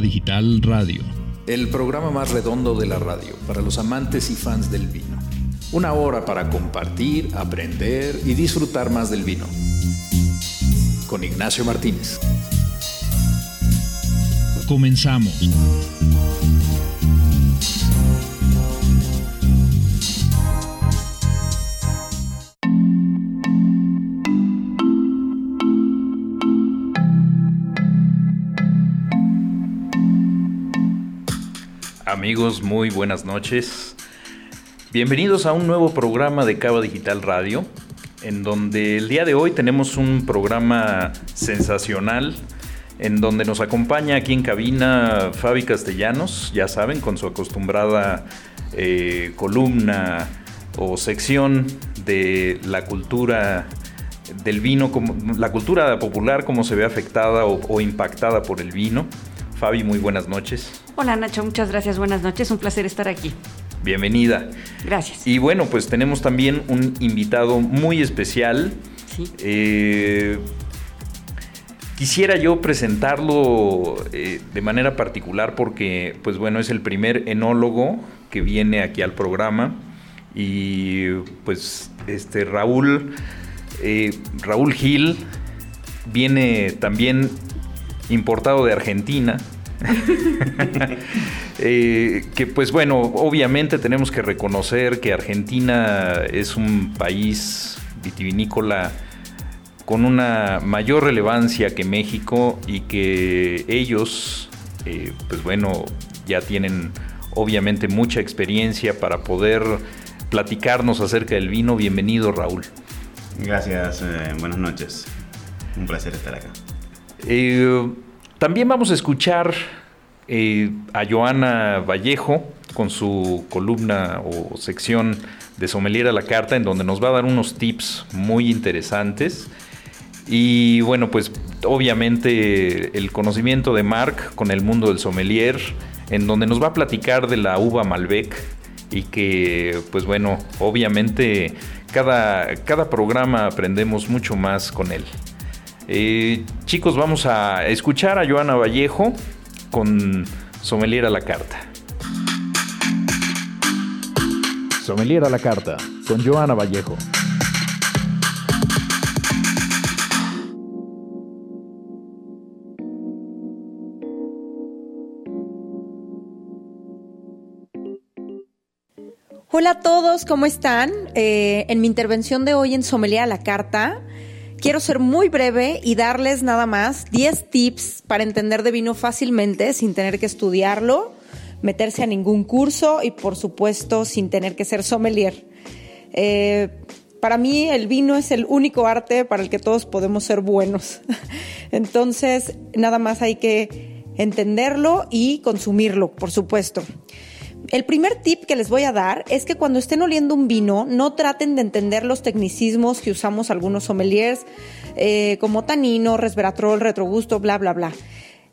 Digital Radio. El programa más redondo de la radio para los amantes y fans del vino. Una hora para compartir, aprender y disfrutar más del vino. Con Ignacio Martínez. Comenzamos. Amigos, muy buenas noches. Bienvenidos a un nuevo programa de Cava Digital Radio, en donde el día de hoy tenemos un programa sensacional, en donde nos acompaña aquí en cabina Fabi Castellanos, ya saben, con su acostumbrada eh, columna o sección de la cultura del vino, la cultura popular, cómo se ve afectada o impactada por el vino. Fabi, muy buenas noches. Hola Nacho, muchas gracias, buenas noches, un placer estar aquí. Bienvenida. Gracias. Y bueno, pues tenemos también un invitado muy especial. Sí. Eh, quisiera yo presentarlo eh, de manera particular porque, pues bueno, es el primer enólogo que viene aquí al programa. Y pues este Raúl, eh, Raúl Gil viene también importado de Argentina. eh, que pues bueno, obviamente tenemos que reconocer que Argentina es un país vitivinícola con una mayor relevancia que México y que ellos, eh, pues bueno, ya tienen obviamente mucha experiencia para poder platicarnos acerca del vino. Bienvenido Raúl. Gracias, eh, buenas noches. Un placer estar acá. Eh, también vamos a escuchar eh, a Joana Vallejo con su columna o sección de Sommelier a la Carta, en donde nos va a dar unos tips muy interesantes. Y bueno, pues obviamente el conocimiento de Marc con el mundo del sommelier, en donde nos va a platicar de la uva Malbec y que pues bueno, obviamente cada, cada programa aprendemos mucho más con él. Eh, chicos, vamos a escuchar a Joana Vallejo con Sommelier a la Carta. Sommelier a la Carta con Joana Vallejo. Hola a todos, ¿cómo están? Eh, en mi intervención de hoy en Sommelier a la Carta, quiero ser muy breve y darles nada más 10 tips para entender de vino fácilmente sin tener que estudiarlo, meterse a ningún curso y por supuesto sin tener que ser sommelier. Eh, para mí el vino es el único arte para el que todos podemos ser buenos. Entonces, nada más hay que entenderlo y consumirlo, por supuesto. El primer tip que les voy a dar es que cuando estén oliendo un vino, no traten de entender los tecnicismos que usamos algunos sommeliers, eh, como tanino, resveratrol, retrogusto, bla, bla, bla.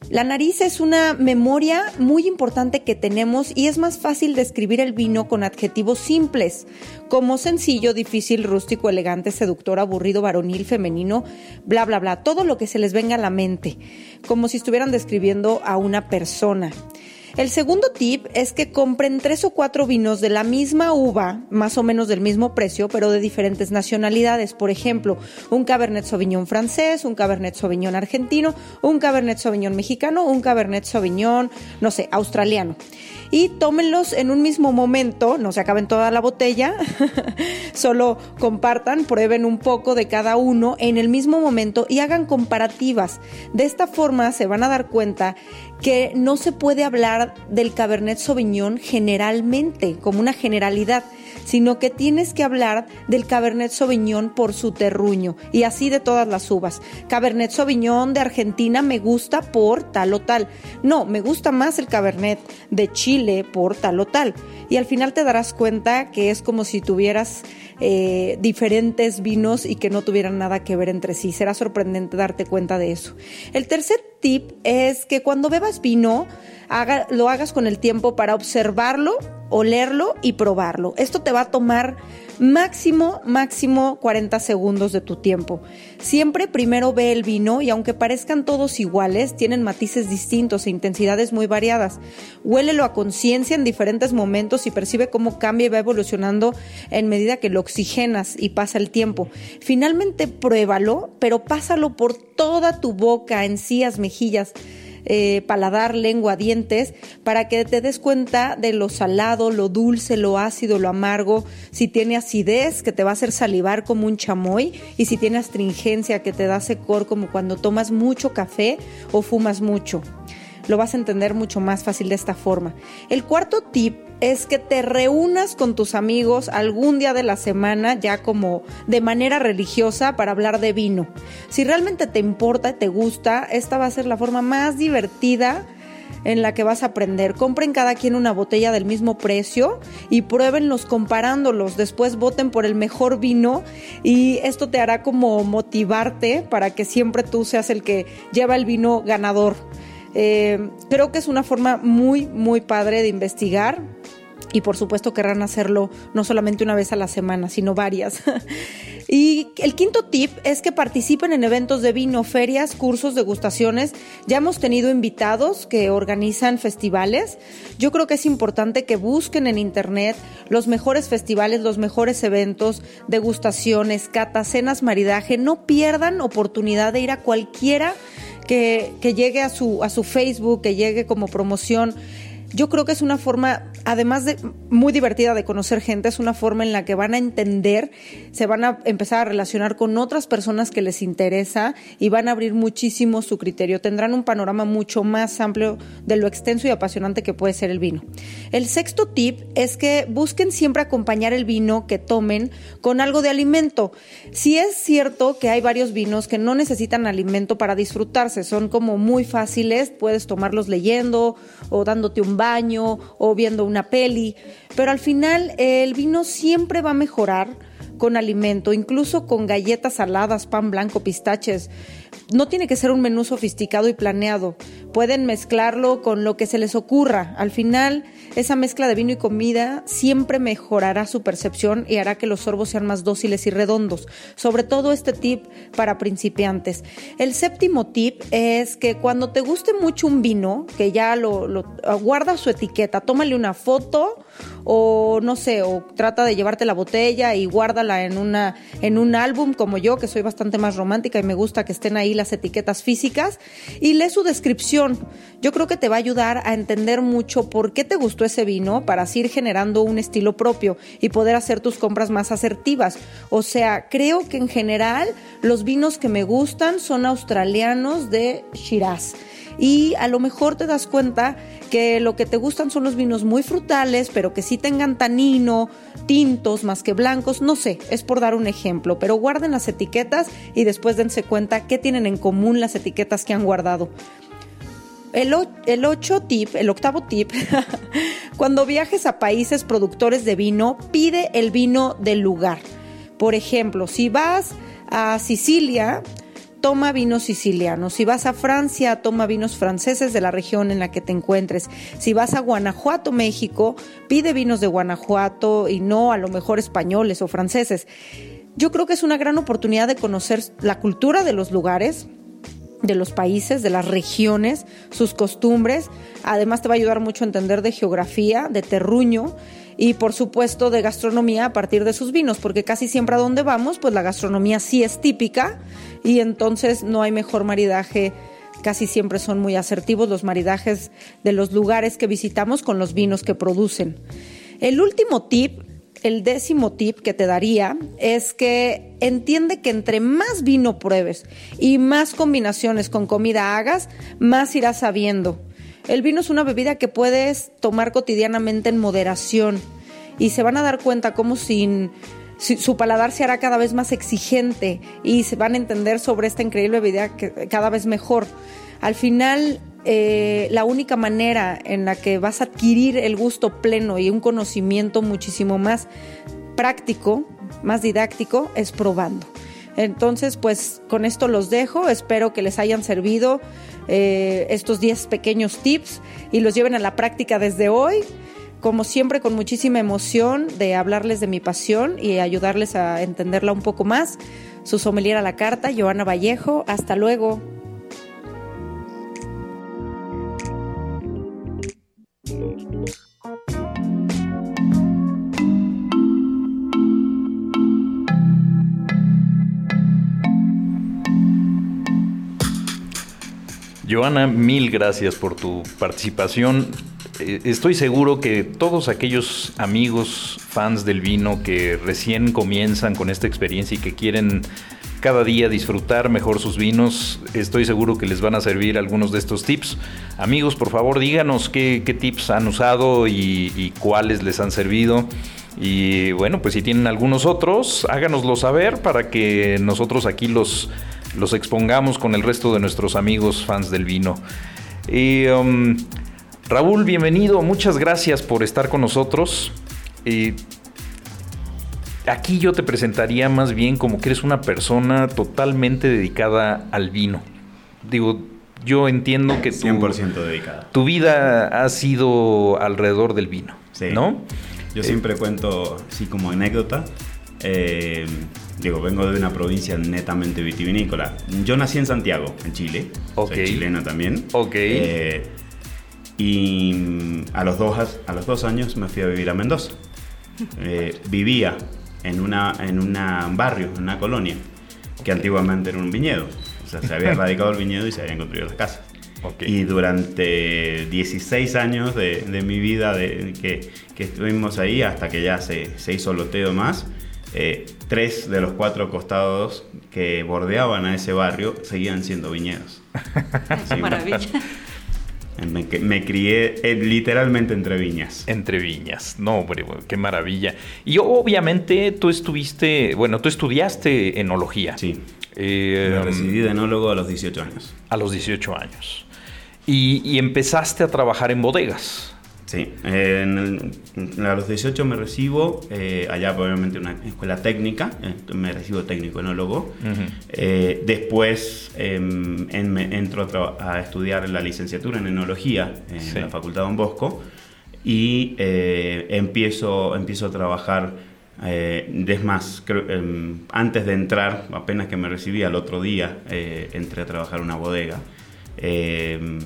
La nariz es una memoria muy importante que tenemos y es más fácil describir el vino con adjetivos simples, como sencillo, difícil, rústico, elegante, seductor, aburrido, varonil, femenino, bla, bla, bla, todo lo que se les venga a la mente, como si estuvieran describiendo a una persona. El segundo tip es que compren tres o cuatro vinos de la misma uva, más o menos del mismo precio, pero de diferentes nacionalidades. Por ejemplo, un Cabernet Sauvignon francés, un Cabernet Sauvignon argentino, un Cabernet Sauvignon mexicano, un Cabernet Sauvignon, no sé, australiano. Y tómenlos en un mismo momento, no se acaben toda la botella, solo compartan, prueben un poco de cada uno en el mismo momento y hagan comparativas. De esta forma se van a dar cuenta que no se puede hablar del Cabernet Sauvignon generalmente, como una generalidad, sino que tienes que hablar del Cabernet Sauvignon por su terruño y así de todas las uvas. Cabernet Sauvignon de Argentina me gusta por tal o tal. No, me gusta más el Cabernet de Chile por tal o tal. Y al final te darás cuenta que es como si tuvieras eh, diferentes vinos y que no tuvieran nada que ver entre sí. Será sorprendente darte cuenta de eso. El tercer tip es que cuando bebas vino, haga, lo hagas con el tiempo para observarlo olerlo y probarlo. Esto te va a tomar máximo, máximo 40 segundos de tu tiempo. Siempre primero ve el vino y aunque parezcan todos iguales, tienen matices distintos e intensidades muy variadas. Huélelo a conciencia en diferentes momentos y percibe cómo cambia y va evolucionando en medida que lo oxigenas y pasa el tiempo. Finalmente pruébalo, pero pásalo por toda tu boca, encías, mejillas eh, paladar, lengua, dientes, para que te des cuenta de lo salado, lo dulce, lo ácido, lo amargo, si tiene acidez que te va a hacer salivar como un chamoy. Y si tiene astringencia que te da secor como cuando tomas mucho café o fumas mucho. Lo vas a entender mucho más fácil de esta forma. El cuarto tip es que te reúnas con tus amigos algún día de la semana, ya como de manera religiosa, para hablar de vino. Si realmente te importa y te gusta, esta va a ser la forma más divertida en la que vas a aprender. Compren cada quien una botella del mismo precio y pruébenlos comparándolos. Después voten por el mejor vino y esto te hará como motivarte para que siempre tú seas el que lleva el vino ganador. Eh, creo que es una forma muy, muy padre de investigar y por supuesto querrán hacerlo no solamente una vez a la semana, sino varias. y el quinto tip es que participen en eventos de vino, ferias, cursos, degustaciones. Ya hemos tenido invitados que organizan festivales. Yo creo que es importante que busquen en internet los mejores festivales, los mejores eventos, degustaciones, catas, cenas, maridaje. No pierdan oportunidad de ir a cualquiera que, llegue a su, a su Facebook, que llegue como promoción yo creo que es una forma, además de muy divertida de conocer gente, es una forma en la que van a entender, se van a empezar a relacionar con otras personas que les interesa y van a abrir muchísimo su criterio. Tendrán un panorama mucho más amplio de lo extenso y apasionante que puede ser el vino. El sexto tip es que busquen siempre acompañar el vino que tomen con algo de alimento. Si es cierto que hay varios vinos que no necesitan alimento para disfrutarse, son como muy fáciles, puedes tomarlos leyendo o dándote un baño o viendo una peli, pero al final el vino siempre va a mejorar con alimento, incluso con galletas saladas, pan blanco, pistaches. No tiene que ser un menú sofisticado y planeado. Pueden mezclarlo con lo que se les ocurra. Al final, esa mezcla de vino y comida siempre mejorará su percepción y hará que los sorbos sean más dóciles y redondos. Sobre todo este tip para principiantes. El séptimo tip es que cuando te guste mucho un vino, que ya lo, guarda su etiqueta, tómale una foto o no sé, o trata de llevarte la botella y guárdala en una en un álbum como yo, que soy bastante más romántica y me gusta que estén ahí las etiquetas físicas y lee su descripción. Yo creo que te va a ayudar a entender mucho por qué te gustó ese vino para así ir generando un estilo propio y poder hacer tus compras más asertivas. O sea, creo que en general los vinos que me gustan son australianos de Shiraz y a lo mejor te das cuenta que lo que te gustan son los vinos muy frutales, pero que sí tengan tanino, tintos más que blancos, no sé, es por dar un ejemplo, pero guarden las etiquetas y después dense cuenta qué tienen en común las etiquetas que han guardado. El, el ocho tip, el octavo tip, cuando viajes a países productores de vino, pide el vino del lugar. Por ejemplo, si vas a Sicilia, toma vinos sicilianos. Si vas a Francia, toma vinos franceses de la región en la que te encuentres. Si vas a Guanajuato, México, pide vinos de Guanajuato y no a lo mejor españoles o franceses. Yo creo que es una gran oportunidad de conocer la cultura de los lugares, de los países, de las regiones, sus costumbres. Además te va a ayudar mucho a entender de geografía, de terruño y por supuesto de gastronomía a partir de sus vinos, porque casi siempre a donde vamos, pues la gastronomía sí es típica y entonces no hay mejor maridaje. Casi siempre son muy asertivos los maridajes de los lugares que visitamos con los vinos que producen. El último tip el décimo tip que te daría es que entiende que entre más vino pruebes y más combinaciones con comida hagas, más irás sabiendo. El vino es una bebida que puedes tomar cotidianamente en moderación y se van a dar cuenta como sin su paladar se hará cada vez más exigente y se van a entender sobre esta increíble que cada vez mejor. Al final eh, la única manera en la que vas a adquirir el gusto pleno y un conocimiento muchísimo más práctico, más didáctico, es probando. Entonces, pues con esto los dejo. Espero que les hayan servido eh, estos 10 pequeños tips y los lleven a la práctica desde hoy. Como siempre con muchísima emoción de hablarles de mi pasión y ayudarles a entenderla un poco más. Su sommelier a la carta, Joana Vallejo. Hasta luego. Joana, mil gracias por tu participación. Eh, estoy seguro que todos aquellos amigos fans del vino que recién comienzan con esta experiencia y que quieren cada día disfrutar mejor sus vinos, estoy seguro que les van a servir algunos de estos tips. Amigos, por favor, díganos qué, tips han usado y, y cuáles les han servido. Y bueno, pues si tienen algunos otros, háganoslo saber para que nosotros aquí los los expongamos con el resto de nuestros amigos fans del vino. Y, um, Raúl, bienvenido, muchas gracias por estar con nosotros. aquí yo te presentaría más bien como que eres una persona totalmente dedicada al vino. Digo, yo entiendo que tu, 100% dedicada. tu vida ha sido alrededor del vino, ¿no? Yo siempre cuento, así como anécdota, eh, digo, vengo de una provincia netamente vitivinícola. Yo nací en Santiago, en Chile. Soy chileno también. Ok. Eh, y mm, a los, dos, a los dos años me fui a vivir a Mendoza. Eh, vivía en, una, en un barrio, en una colonia, que antiguamente era un viñedo. O sea, se había erradicado el viñedo y se habían construido las casas. Y durante 16 años de, mi vida de, que, que, estuvimos ahí, hasta que ya se, se hizo loteo más, eh, tres de los cuatro costados que bordeaban a ese barrio seguían siendo viñedos. Qué maravilla. Me, crié eh, literalmente entre viñas. Entre viñas, no, hombre, qué maravilla. Y obviamente tú estuviste, bueno, tú estudiaste enología. Sí. Eh, me recibí de enólogo a los 18 años. A los 18 años. y empezaste a trabajar en bodegas. Sí, en a los 18 me recibo, eh, allá obviamente una escuela técnica, eh, me recibo técnico enólogo. Eh, después em, entro a, estudiar la licenciatura en enología en la Facultad Don Bosco y empiezo, empiezo a trabajar, es más, em, antes de entrar, apenas que me recibí al otro día, entré a trabajar en una bodega. Em,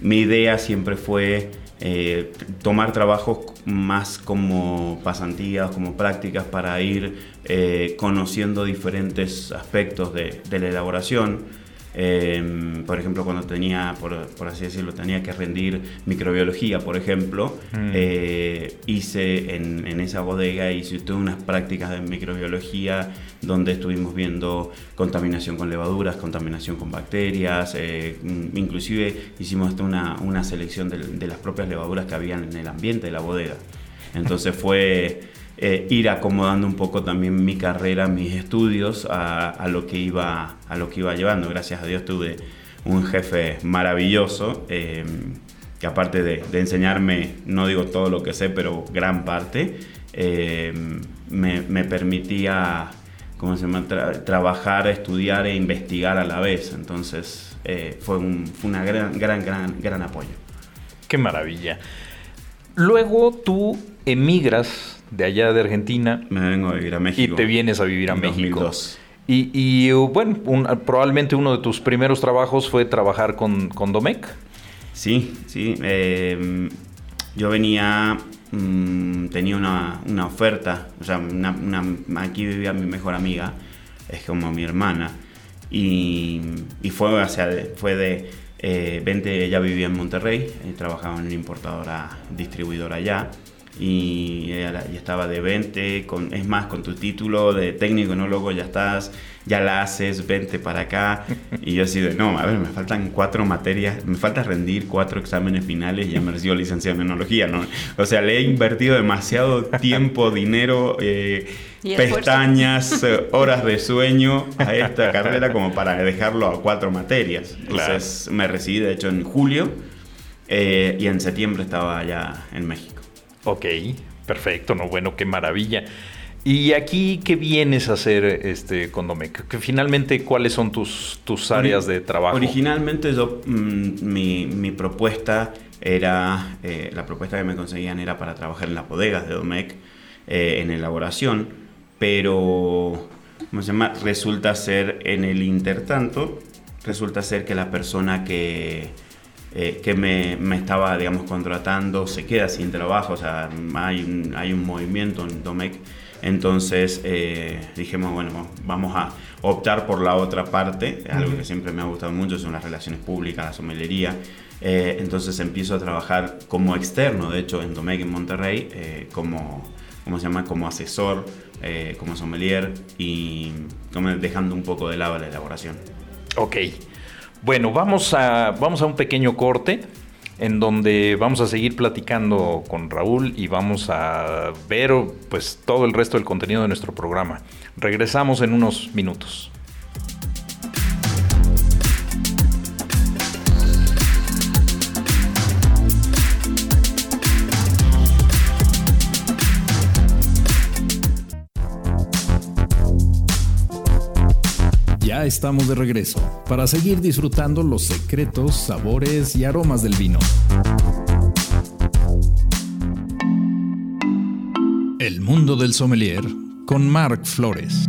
mi idea siempre fue eh, tomar trabajos más como pasantías, como prácticas para ir eh, conociendo diferentes aspectos de, de la elaboración Em, por ejemplo, cuando tenía, por, así decirlo, tenía que rendir microbiología, por ejemplo, mm. eh, hice en, esa bodega, hice todas unas prácticas de microbiología donde estuvimos viendo contaminación con levaduras, contaminación con bacterias, eh, mm, inclusive hicimos una, una selección de, de las propias levaduras que habían en el ambiente de la bodega. Entonces fue eh, ir acomodando un poco también mi carrera, mis estudios a, lo que iba, a lo que iba llevando. Gracias a Dios tuve un jefe maravilloso eh, que aparte de, enseñarme, no digo todo lo que sé, pero gran parte, eh, me, permitía ¿cómo se llama? trabajar, estudiar e investigar a la vez. Entonces fue un una gran, gran, gran, gran apoyo. Qué maravilla. Luego tú emigras de allá de Argentina. Me vengo a vivir a México. Y te vienes a vivir a México. Y, y bueno, probablemente uno de tus primeros trabajos fue trabajar con, con Domec. Sí, sí. Em, yo venía, mm, tenía una, una, oferta, o sea, aquí vivía mi mejor amiga, es como mi hermana, y, y fue, o sea, fue de, eh, vente, ella vivía en Monterrey, eh, trabajaba en una importadora distribuidora allá, y, estaba de 20, con, es más, con tu título de técnico enólogo ya estás, ya la haces, vente para acá. Y yo así de, no, a ver, me faltan cuatro materias, me falta rendir cuatro exámenes finales y ya me recibo licenciado en enología, ¿no? O sea, le he invertido demasiado tiempo, dinero, eh, pestañas, eh, horas de sueño a esta carrera como para dejarlo a cuatro materias. Entonces me recibí, de hecho, en julio eh, y en septiembre estaba ya en México. Ok, perfecto, no, bueno, qué maravilla. ¿Y aquí qué vienes a hacer este, con Domec? Que finalmente, ¿cuáles son tus, tus áreas de trabajo? Originalmente yo, mm, mi, mi, propuesta era, la propuesta que me conseguían era para trabajar en las bodegas de Domecq en elaboración, pero ¿cómo se llama? resulta ser en el intertanto, resulta ser que la persona que, que me, me, estaba, digamos, contratando se queda sin trabajo, o sea, hay un, hay un movimiento en Domecq entonces eh, dijimos, bueno, vamos a optar por la otra parte, algo que siempre me ha gustado mucho, son las relaciones públicas, la somelería. Eh, entonces empiezo a trabajar como externo, de hecho, en Domecq, en Monterrey, eh, como, ¿cómo se llama? Como asesor, como sommelier y dejando un poco de lado la elaboración. Ok. Bueno, vamos a, vamos a un pequeño corte en donde vamos a seguir platicando con Raúl y vamos a ver pues todo el resto del contenido de nuestro programa. Regresamos en unos minutos. Estamos de regreso para seguir disfrutando los secretos, sabores y aromas del vino. El mundo del sommelier con Marc Flores.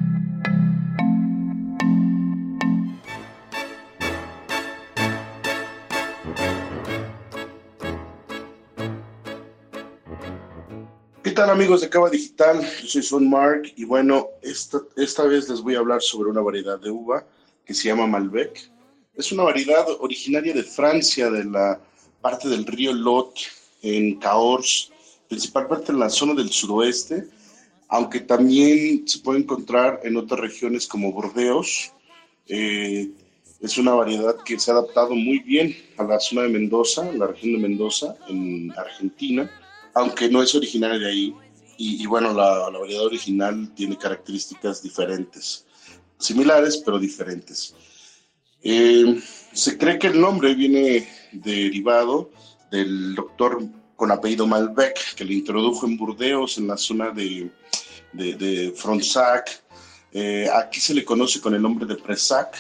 Tal amigos de Cava Digital? Yo soy Son Mark y bueno, esta, esta vez les voy a hablar sobre una variedad de uva que se llama Malbec. Es una variedad originaria de Francia, de la parte del río Lot, en Cahors, principalmente en la zona del suroeste, aunque también se puede encontrar en otras regiones como Burdeos. Eh, es una variedad que se ha adaptado muy bien a la zona de Mendoza, la región de Mendoza, en Argentina aunque no es originaria de ahí. Y, bueno, la, variedad original tiene características diferentes, similares pero diferentes. Eh, se cree que el nombre viene derivado del doctor con apellido Malbec, que le introdujo en Burdeos, en la zona de, de, Fronsac. Eh, aquí se le conoce con el nombre de Presac,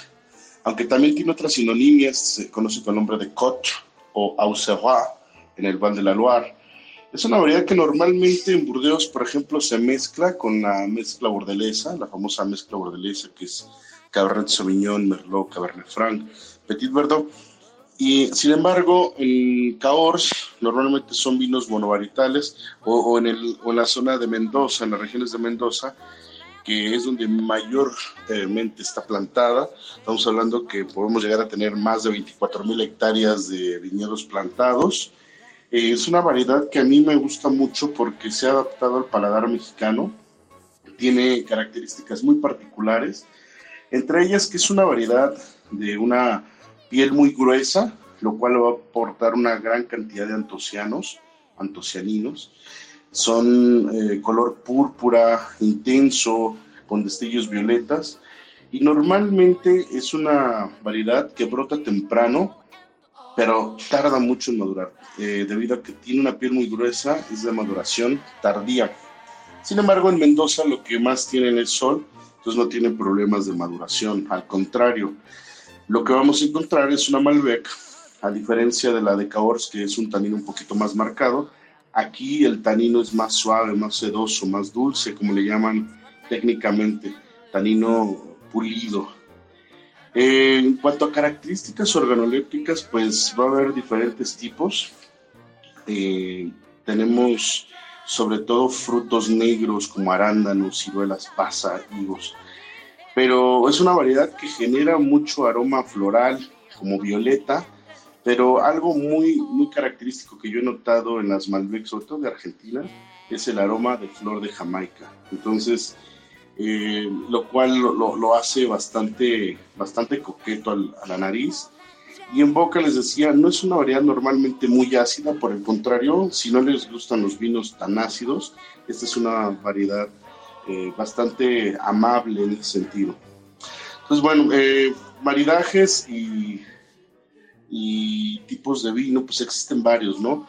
aunque también tiene otras sinonimias, se conoce con el nombre de Cote o Auxerrois en el Val de la Loire. Es una variedad que normalmente en Burdeos, por ejemplo, se mezcla con la mezcla bordelesa, la famosa mezcla bordelesa que es Cabernet Sauvignon, Merlot, Cabernet Franc, Petit Verdot. Y sin embargo, en Cahors normalmente son vinos monovarietales o, en o en la zona de Mendoza, en las regiones de Mendoza, que es donde mayormente está plantada. Estamos hablando que podemos llegar a tener más de 24 mil hectáreas de viñedos plantados eh, es una variedad que a mí me gusta mucho porque se ha adaptado al paladar mexicano. Tiene características muy particulares, entre ellas que es una variedad de una piel muy gruesa, lo cual va a aportar una gran cantidad de antocianos, antocianinos. Son eh, color púrpura, intenso, con destellos violetas. Y normalmente es una variedad que brota temprano, pero tarda mucho en madurar, eh, debido a que tiene una piel muy gruesa, es de maduración tardía. Sin embargo, en Mendoza lo que más tiene es sol, entonces no tiene problemas de maduración, al contrario. Lo que vamos a encontrar es una Malbec, a diferencia de la de Cahors, que es un tanino un poquito más marcado. Aquí el tanino es más suave, más sedoso, más dulce, como le llaman técnicamente, tanino pulido. En cuanto a características organolépticas, pues va a haber diferentes tipos. Eh, tenemos sobre todo frutos negros como arándanos, ciruelas, pasa, higos. Pero es una variedad que genera mucho aroma floral, como violeta, pero algo muy, muy característico que yo he notado en las Malbec, sobre todo de Argentina, es el aroma de flor de Jamaica. Entonces, eh, lo cual lo, hace bastante, bastante coqueto a la nariz. Y en boca les decía, no es una variedad normalmente muy ácida, por el contrario, si no les gustan los vinos tan ácidos, esta es una variedad eh, bastante amable en ese sentido. Entonces, bueno, eh, maridajes y, y tipos de vino, pues existen varios, ¿no?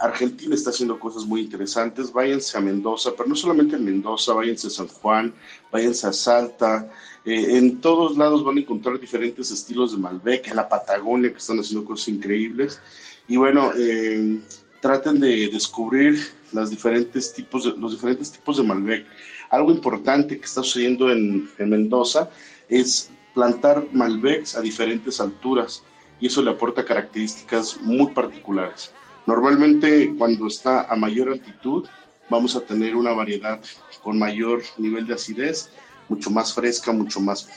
Argentina está haciendo cosas muy interesantes. Váyanse a Mendoza, pero no solamente en Mendoza, váyanse a San Juan, váyanse a Salta. Eh, en todos lados van a encontrar diferentes estilos de Malbec, en la Patagonia que están haciendo cosas increíbles. Y bueno, eh, traten de descubrir las diferentes tipos de, los diferentes tipos de Malbec. Algo importante que está sucediendo en, en Mendoza es plantar Malbecs a diferentes alturas y eso le aporta características muy particulares. Normalmente cuando está a mayor altitud vamos a tener una variedad con mayor nivel de acidez, mucho más fresca, mucho más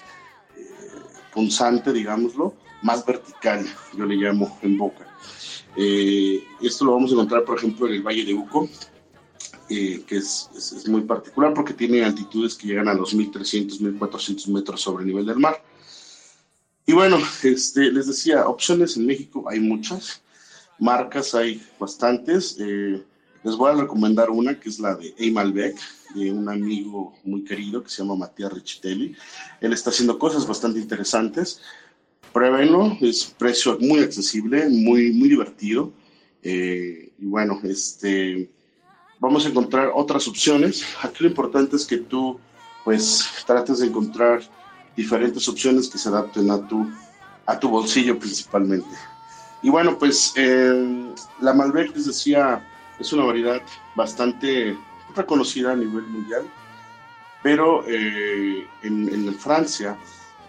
eh, punzante, digámoslo, más vertical, yo le llamo en boca. Eh, esto lo vamos a encontrar, por ejemplo, en el Valle de Uco, eh, que es, es, muy particular porque tiene altitudes que llegan a los 1300, 1400 metros sobre el nivel del mar. Y bueno, este, les decía, opciones en México hay muchas, marcas hay bastantes. Eh, les voy a recomendar una que es la de Malbec, de un amigo muy querido que se llama Matías Richitelli. Él está haciendo cosas bastante interesantes. Pruébenlo, es precio muy accesible, muy, muy divertido. Eh, y bueno, este, vamos a encontrar otras opciones. Aquí lo importante es que tú, pues, trates de encontrar diferentes opciones que se adapten a tu, a tu bolsillo principalmente. Y bueno, pues eh, la Malbec, les decía, es una variedad bastante reconocida a nivel mundial, pero eh, en, Francia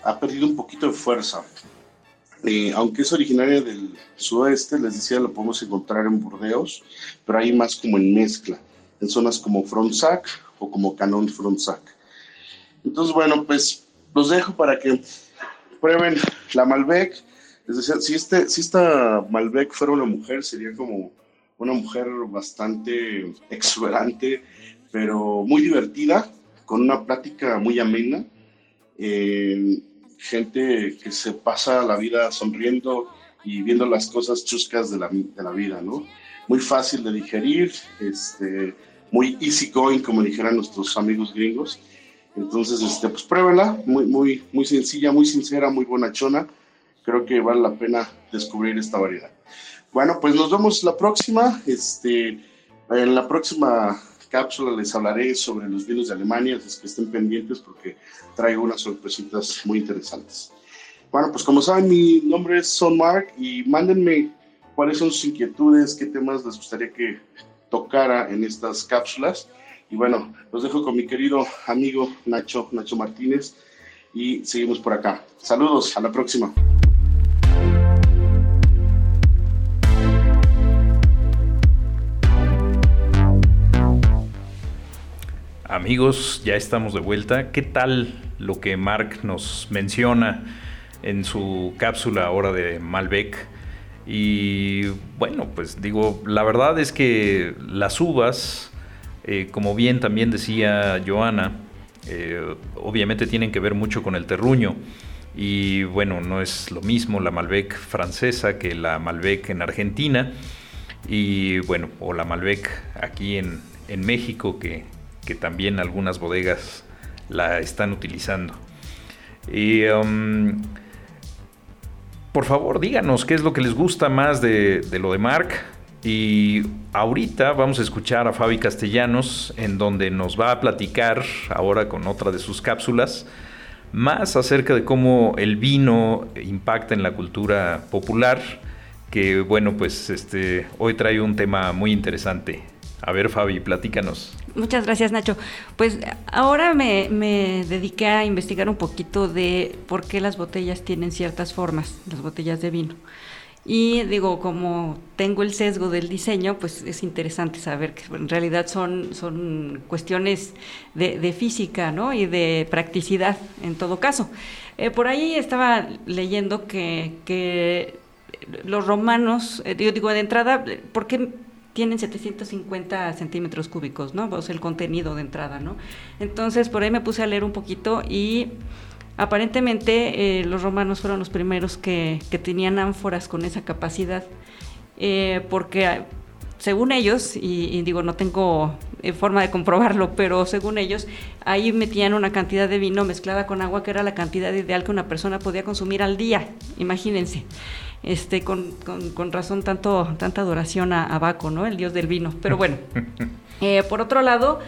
ha perdido un poquito de fuerza. Eh, aunque es originaria del sudoeste, les decía, lo podemos encontrar en Burdeos, pero hay más como en mezcla, en zonas como Fronsac o como Canon Fronsac. Entonces, bueno, pues los dejo para que prueben la Malbec. Les decía, si, este, si esta Malbec fuera una mujer, sería como una mujer bastante exuberante, pero muy divertida, con una plática muy amena. Eh, gente que se pasa la vida sonriendo y viendo las cosas chuscas de la, de la vida, ¿no? Muy fácil de digerir, este, muy easy going, como dijeran nuestros amigos gringos. Entonces, este, pues pruébela, muy, muy, muy sencilla, muy sincera, muy bonachona. Creo que vale la pena descubrir esta variedad. Bueno, pues nos vemos la próxima. Este, en la próxima cápsula les hablaré sobre los vinos de Alemania, así que estén pendientes porque traigo unas sorpresitas muy interesantes. Bueno, pues como saben, mi nombre es Son Mark y mándenme cuáles son sus inquietudes, qué temas les gustaría que tocara en estas cápsulas. Y bueno, los dejo con mi querido amigo Nacho, Nacho Martínez, y seguimos por acá. Saludos, a la próxima. Amigos, ya estamos de vuelta. ¿Qué tal lo que Mark nos menciona en su cápsula ahora de Malbec? Y bueno, pues digo, la verdad es que las uvas eh, como bien también decía Joana, eh, obviamente tienen que ver mucho con el terruño. Y bueno, no es lo mismo la Malbec francesa que la Malbec en Argentina. Y bueno, o la Malbec aquí en, México, que, también algunas bodegas la están utilizando. Y, um, por favor, díganos qué es lo que les gusta más de, de lo de Mark. Y ahorita vamos a escuchar a Fabi Castellanos, en donde nos va a platicar, ahora con otra de sus cápsulas, más acerca de cómo el vino impacta en la cultura popular, que bueno, pues este, hoy trae un tema muy interesante. A ver, Fabi, platícanos. Muchas gracias, Nacho. Pues ahora me, me, dediqué a investigar un poquito de por qué las botellas tienen ciertas formas, las botellas de vino. Y digo, como tengo el sesgo del diseño, pues es interesante saber que en realidad son, son cuestiones de, física ¿no? y de practicidad en todo caso. Eh, por ahí estaba leyendo que, los romanos, eh, yo digo de entrada, ¿por qué tienen 750 centímetros cúbicos, ¿no? O el contenido de entrada, ¿no? Entonces por ahí me puse a leer un poquito y Aparentemente eh, los romanos fueron los primeros que, tenían ánforas con esa capacidad, eh, porque según ellos, y, digo, no tengo eh, forma de comprobarlo, pero según ellos, ahí metían una cantidad de vino mezclada con agua que era la cantidad ideal que una persona podía consumir al día, imagínense. Este, con, con, razón tanto, tanta adoración a, Baco, ¿no? El dios del vino. Pero bueno, eh, por otro lado,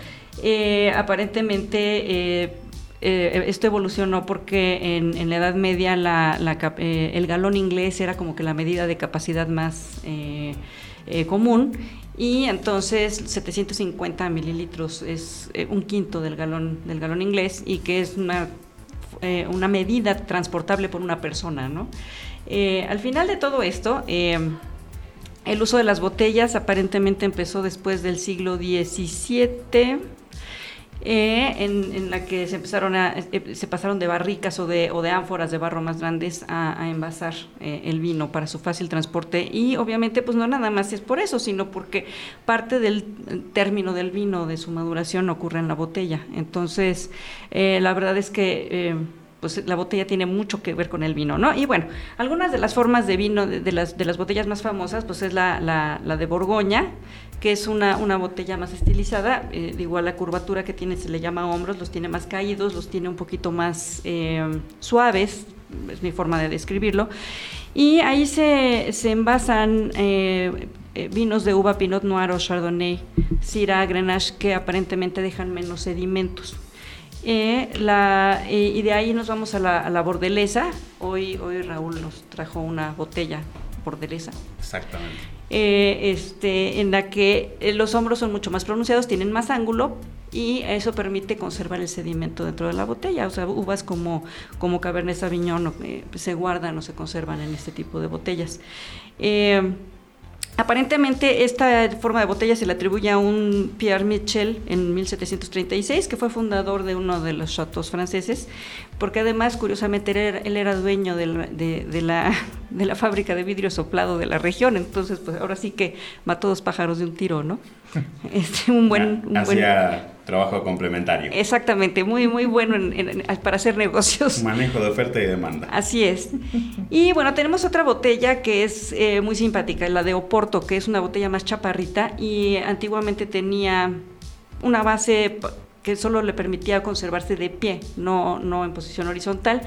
eh, aparentemente esto evolucionó porque en, la Edad Media el galón inglés era como que la medida de capacidad más común y entonces 750 mililitros es eh, un quinto del galón, del galón inglés y que es una, eh, una medida transportable por una persona. ¿no? Eh, al final de todo esto, el uso de las botellas aparentemente empezó después del siglo XVII eh, en, la que se empezaron a, eh, se pasaron de barricas o de, ánforas de barro más grandes a, envasar el vino para su fácil transporte y obviamente pues no nada más es por eso, sino porque parte del término del vino, de su maduración ocurre en la botella. Entonces, la verdad es que pues la botella tiene mucho que ver con el vino, ¿no? Y bueno, algunas de las formas de vino de, las, de las botellas más famosas, pues es la, la, de Borgoña, que es una, una botella más estilizada, eh, igual la curvatura que tiene se le llama hombros, los tiene más caídos, los tiene un poquito más eh, suaves, es mi forma de describirlo, y ahí se, se envasan eh, vinos de uva Pinot Noir o Chardonnay, Syrah, Grenache, que aparentemente dejan menos sedimentos. Eh, la, eh, y de ahí nos vamos a la, a la, bordelesa. Hoy, hoy Raúl nos trajo una botella bordelesa. Exactamente. Eh, este, en la que los hombros son mucho más pronunciados, tienen más ángulo y eso permite conservar el sedimento dentro de la botella. O sea, uvas como, como Cabernet Sauvignon se guardan o se conservan en este tipo de botellas. Aparentemente esta forma de botella se le atribuye a un Pierre Michel en 1736, que fue fundador de uno de los chateaux franceses, porque además, curiosamente, él era, dueño de, la, de la fábrica de vidrio soplado de la región, entonces pues ahora sí que mató dos pájaros de un tiro, ¿no? Este, un buen... Un Hacía trabajo complementario. Exactamente, muy, muy bueno para hacer negocios. Manejo de oferta y demanda. Así es. Y bueno, tenemos otra botella que es eh, muy simpática, la de Oporto, que es una botella más chaparrita y antiguamente tenía una base que solo le permitía conservarse de pie, no, no en posición horizontal.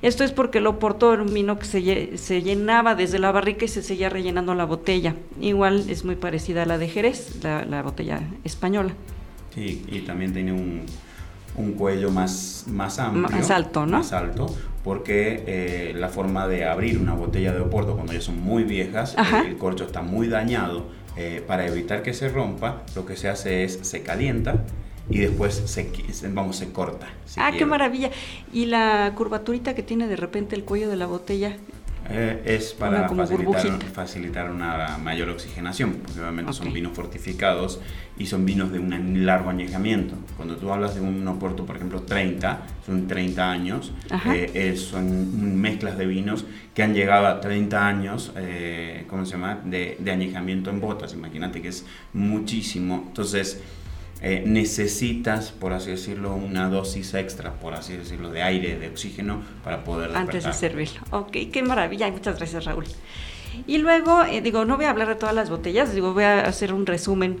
Esto es porque el oporto era un vino que se, se, llenaba desde la barrica y se seguía rellenando la botella. Igual es muy parecida a la de Jerez, la, botella española. Sí, y también tiene un, un, cuello más, más amplio. Más alto, ¿no? Más alto, porque eh, la forma de abrir una botella de oporto cuando ya son muy viejas, el corcho está muy dañado. Eh, para evitar que se rompa, lo que se hace es se calienta y después se, vamos, se corta. ah, qué maravilla. ¿Y la curvaturita que tiene de repente el cuello de la botella? Eh, es para facilitar, facilitar, una mayor oxigenación, porque obviamente son vinos fortificados y son vinos de un largo añejamiento. Cuando tú hablas de un Oporto, por ejemplo, 30, son 30 años, eh, son mezclas de vinos que han llegado a 30 años, eh, ¿cómo se llama?, de, de añejamiento en botas. Imagínate que es muchísimo. Entonces, eh, necesitas, por así decirlo, una dosis extra, por así decirlo, de aire, de oxígeno para poder despertar. Antes de servirlo. Ok, qué maravilla. Muchas gracias, Raúl. Y luego, eh, digo, no voy a hablar de todas las botellas, digo, voy a hacer un resumen.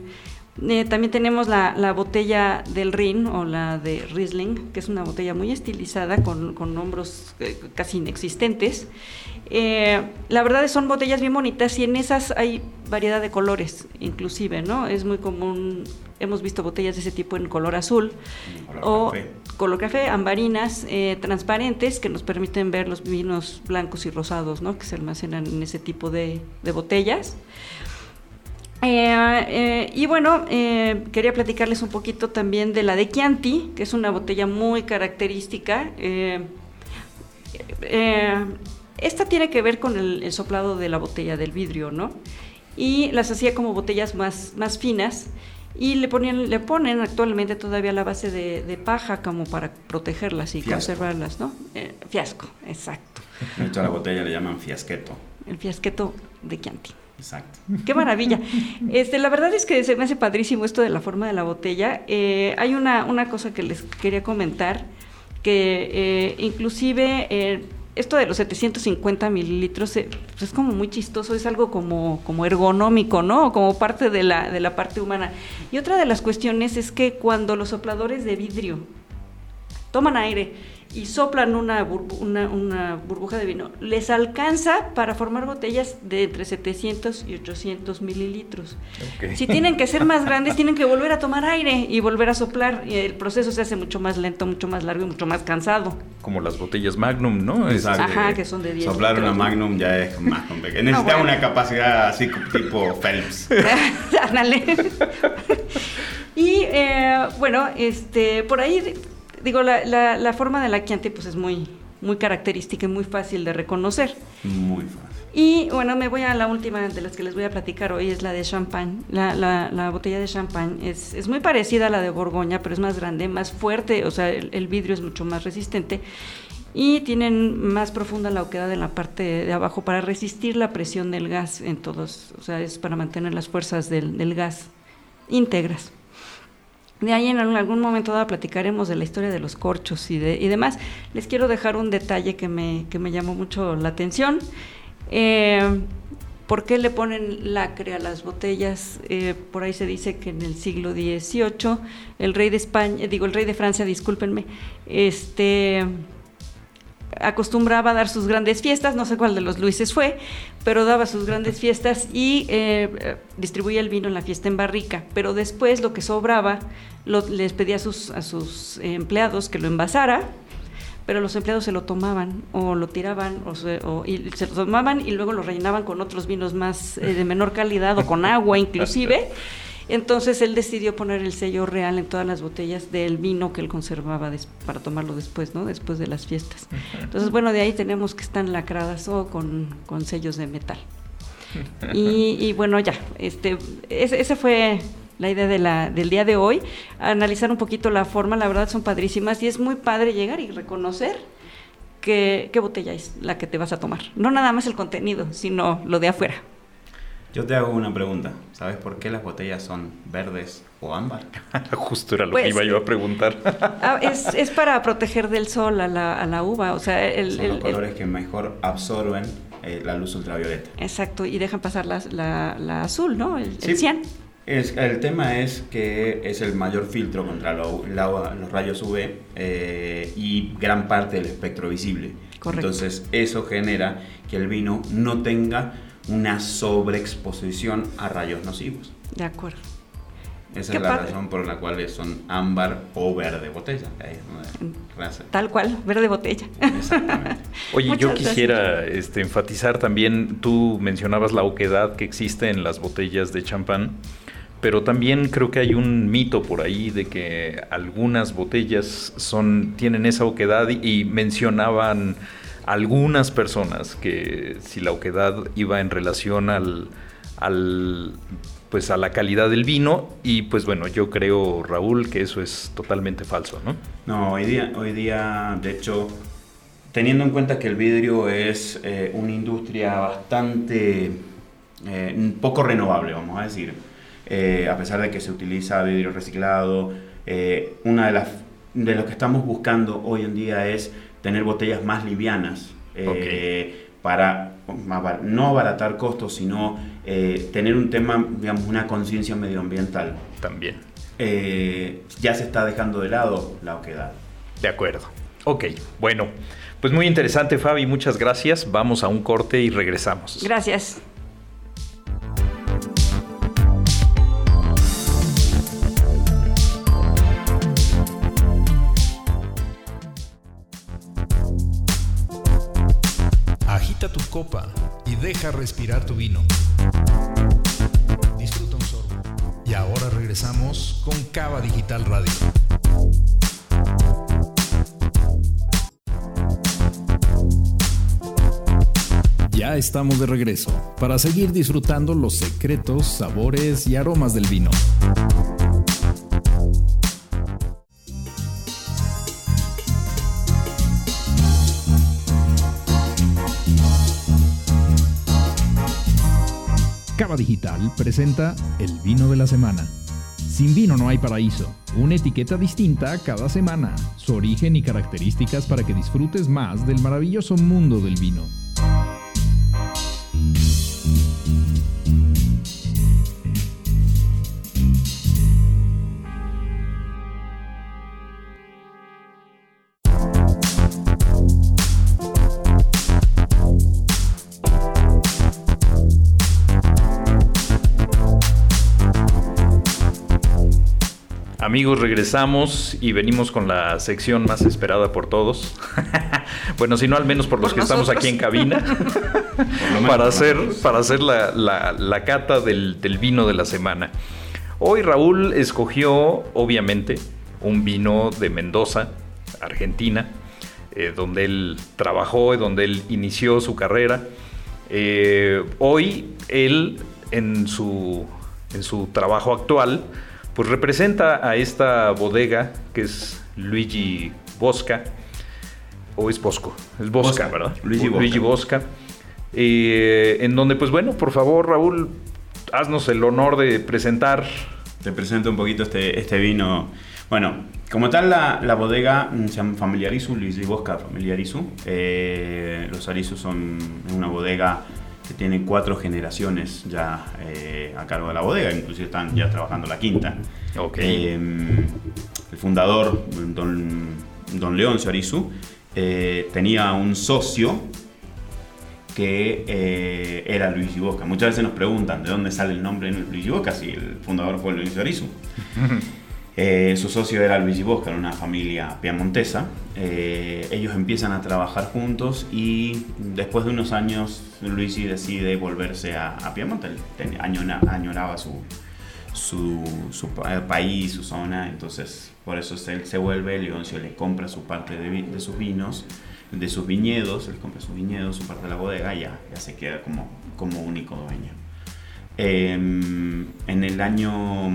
Eh, también tenemos la, la, botella del Rin o la de Riesling, que es una botella muy estilizada con, con hombros casi inexistentes. la verdad es son botellas bien bonitas y en esas hay variedad de colores, inclusive, ¿no? Es muy común hemos visto botellas de ese tipo en color azul o color café, ambarinas eh, transparentes que nos permiten ver los vinos blancos y rosados ¿no? que se almacenan en ese tipo de, botellas. Eh, eh, y bueno, quería platicarles un poquito también de la de Chianti, que es una botella muy característica. esta tiene que ver con el, el, soplado de la botella del vidrio, ¿no? Y las hacía como botellas más, más finas y le ponían le ponen actualmente todavía la base de, paja como para protegerlas y conservarlas, ¿no? Eh, fiasco, exacto. De hecho a la botella le llaman fiasqueto. El fiasqueto de Chianti. Exacto. Qué maravilla. Este, la verdad es que se me hace padrísimo esto de la forma de la botella. Eh, hay una, una cosa que les quería comentar, que eh, inclusive esto de los 750 mililitros eh, pues es como muy chistoso, es algo como, como ergonómico, ¿no? Como parte de la, de la parte humana. Y otra de las cuestiones es que cuando los sopladores de vidrio toman aire y soplan una, una, burbuja de vino, les alcanza para formar botellas de entre 700 y 800 mililitros. Si tienen que ser más grandes, tienen que volver a tomar aire y volver a soplar. Y el proceso se hace mucho más lento, mucho más largo y mucho más cansado. Como las botellas Magnum, ¿no? Exacto. Ajá, que son de 10 Soplar una Magnum ya es más complicado. Necesita una capacidad así tipo Phelps. y eh, bueno, este, por ahí digo, la, la, la, forma de la Chianti pues es muy, muy característica y muy fácil de reconocer. Muy fácil. Y bueno, me voy a la última de las que les voy a platicar hoy, es la de champán. La, la, la botella de champán es, es, muy parecida a la de Borgoña, pero es más grande, más fuerte, o sea, el, vidrio es mucho más resistente y tienen más profunda la oquedad en la parte de abajo para resistir la presión del gas en todos, o sea, es para mantener las fuerzas del, del gas íntegras. De ahí en algún momento dado platicaremos de la historia de los corchos y, de, y demás. Les quiero dejar un detalle que me, que me llamó mucho la atención. Eh, ¿Por qué le ponen lacre a las botellas? Eh, por ahí se dice que en el siglo XVIII el rey de España, digo el rey de Francia, discúlpenme, este acostumbraba a dar sus grandes fiestas, no sé cuál de los Luises fue, pero daba sus grandes fiestas y eh, distribuía el vino en la fiesta en barrica. Pero después lo que sobraba les pedía a sus, a sus empleados que lo envasara, pero los empleados se lo tomaban o lo tiraban o se, y se lo tomaban y luego lo rellenaban con otros vinos más eh, de menor calidad o con agua inclusive. Entonces él decidió poner el sello real en todas las botellas del vino que él conservaba para tomarlo después, ¿no? Después de las fiestas. Entonces, bueno, de ahí tenemos que están lacradas o con, sellos de metal. Y, bueno, ya, este, esa fue la idea de la, del día de hoy, analizar un poquito la forma, la verdad son padrísimas y es muy padre llegar y reconocer qué botella es la que te vas a tomar. No nada más el contenido, sino lo de afuera. Yo te hago una pregunta. ¿Sabes por qué las botellas son verdes o ámbar? Justo era lo que pues, iba yo a preguntar. Ah, es, para proteger del sol a la, uva. O sea, el, son los colores que mejor absorben eh, la luz ultravioleta. Exacto, y dejan pasar la, la, azul, ¿no? El, cian. Es, el tema es que es el mayor filtro contra los rayos UV eh, y gran parte del espectro visible. Correcto. Entonces eso genera que el vino no tenga una sobreexposición a rayos nocivos. De acuerdo. Esa es la razón por la cual son ámbar o verde botella. Tal cual, verde botella. Exactamente. Oye, yo quisiera este, enfatizar también, tú mencionabas la oquedad que existe en las botellas de champán, pero también creo que hay un mito por ahí de que algunas botellas son, tienen esa oquedad y mencionaban algunas personas que si la oquedad iba en relación al, al pues a la calidad del vino y pues bueno, yo creo Raúl que eso es totalmente falso, ¿no? No, hoy día, hoy día de hecho, teniendo en cuenta que el vidrio es eh, una industria bastante eh, poco renovable, vamos a decir, eh, a pesar de que se utiliza vidrio reciclado, una de las de lo que estamos buscando hoy en día es tener botellas más livianas eh, para no abaratar costos, sino eh, tener un tema, digamos, una conciencia medioambiental. También. Eh, ya se está dejando de lado la oquedad. De acuerdo. Ok, bueno, pues muy interesante Fabi, muchas gracias. Vamos a un corte y regresamos. Gracias. Deja respirar tu vino. Disfruta un sorbo. Y ahora regresamos con Cava Digital Radio. Ya estamos de regreso para seguir disfrutando los secretos, sabores y aromas del vino. Cava Digital presenta el vino de la semana. Sin vino no hay paraíso. Una etiqueta distinta cada semana. Su origen y características para que disfrutes más del maravilloso mundo del vino. Amigos, regresamos y venimos con la sección más esperada por todos. bueno, si no, al menos por los Por que estamos aquí en cabina. para hacer, para hacer la, la- la cata del, del vino de la semana. Hoy Raúl escogió, obviamente, un vino de Mendoza, Argentina, eh, donde él trabajó y donde él inició su carrera. Eh, hoy él, en su, en su trabajo actual, pues representa a esta bodega que es Luigi Bosca. ¿O es Bosco? Es Bosca, Bosca, ¿verdad? Luigi Bosca. Bosca. Eh, en donde, pues bueno, por favor, Raúl, haznos el honor de presentar. Te presento un poquito este, este vino. Bueno, como tal, la, la bodega mm, se llama Familiarisu, Luis y Bosca Familiarisu. Eh, los Arisu son una bodega que tiene cuatro generaciones ya eh, a cargo de la bodega, inclusive están ya trabajando la quinta. Eh, el fundador, don, don Leoncio Arisu, eh, tenía un socio que era Luigi Bosca. Muchas veces nos preguntan de dónde sale el nombre de Luigi Bosca, si el fundador fue Luigi Arisu. Eh, su socio era Luigi Bosca, una familia piamontesa. Eh, ellos empiezan a trabajar juntos y después de unos años Luigi decide volverse a, a Piamonte. Él añoraba su, su, pa- país, su zona, entonces por eso él se vuelve, Leoncio le compra su parte de, sus vinos, de sus viñedos, le compra sus viñedos, su parte de la bodega y ya, ya se queda como, como único dueño. Em, en el año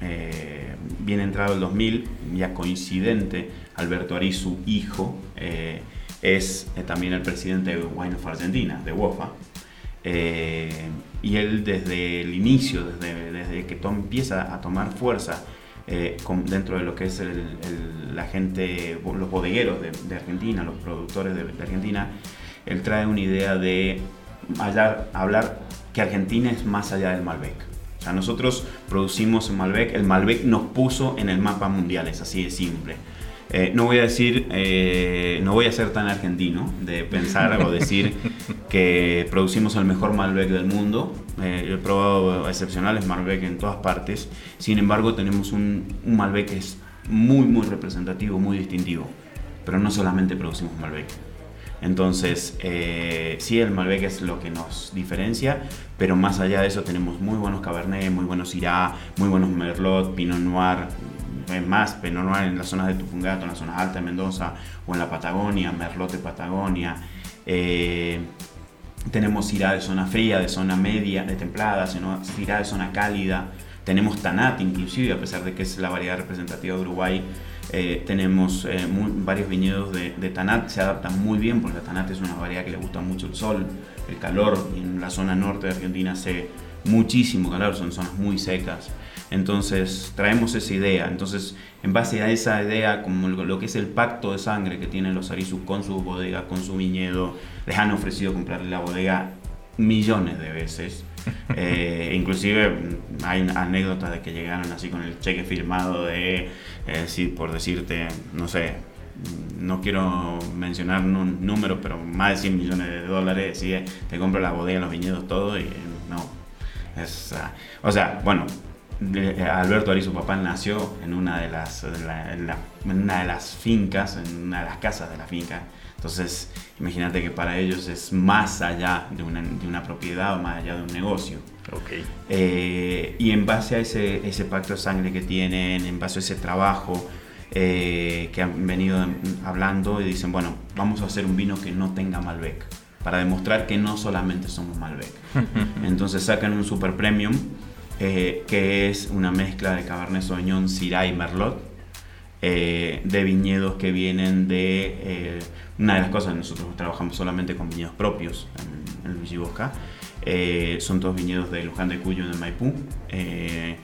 eh, bien entrado el 2000, ya coincidente, Alberto Arizu, hijo, eh, es eh, también el presidente de Wine of Argentina, de WOFA. Eh, y él desde el inicio, desde, que to- empieza a tomar fuerza eh, dentro de lo que es el- la gente, los bodegueros de, Argentina, los productores de, Argentina, él trae una idea de hablar, hablar que Argentina es más allá del Malbec. O sea, nosotros producimos Malbec, el Malbec nos puso en el mapa mundial, es así de simple. Eh, no voy a decir, eh, no voy a ser tan argentino de pensar o decir que producimos el mejor Malbec del mundo. Eh, he probado excepcionales Malbec en todas partes. Sin embargo, tenemos un, un Malbec que es muy, muy representativo, muy distintivo. Pero no solamente producimos Malbec. Entonces, eh, sí, el Malbec es lo que nos diferencia, pero más allá de eso tenemos muy buenos Cabernet, muy buenos Syrah, muy buenos Merlot, Pinot Noir, es más, Pinot Noir en las zonas de Tupungato, en las zonas altas de Mendoza o en la Patagonia, Merlot de Patagonia. Eh, tenemos Syrah de zona fría, de zona media, de templada, Syrah de zona cálida. Tenemos Tanat inclusive, a pesar de que es la variedad representativa de Uruguay. Eh, tenemos eh, varios viñedos de, de Tanat, se adaptan muy bien porque la Tanat es una variedad que le gusta mucho el sol, el calor. Y en la zona norte de Argentina hace muchísimo calor, son zonas muy secas. Entonces traemos esa idea. Entonces, en base a esa idea, como lo, que es el pacto de sangre que tienen los Arizu con su bodega, con su viñedo, les han ofrecido comprarle la bodega millones de veces. Eh, inclusive hay anécdotas de que llegaron así con el cheque firmado de, eh, sí, por decirte, no sé, no quiero mencionar un número, pero más de 100 millones de dólares, sí, eh, te compro la bodega, los viñedos, todo, y no. Ah, o sea, bueno, eh, Alberto Ari, su papá, nació en una de las, en una de las fincas, en una de las casas de la finca. Entonces, imagínate que para ellos es más allá de una, de una propiedad o más allá de un negocio. Ok. Eh, y en base a ese, ese pacto de sangre que tienen, en base a ese trabajo eh, que han venido hablando y dicen, bueno, vamos a hacer un vino que no tenga Malbec, para demostrar que no solamente somos Malbec. Entonces sacan un super premium, eh, que es una mezcla de Cabernet Sauvignon, Syrah y Merlot, eh, de viñedos que vienen de... eh, una de las cosas, nosotros trabajamos solamente con viñedos propios en, en Luigi Bosca. Eh, son todos viñedos de Luján de Cuyo, de Maipú. eh,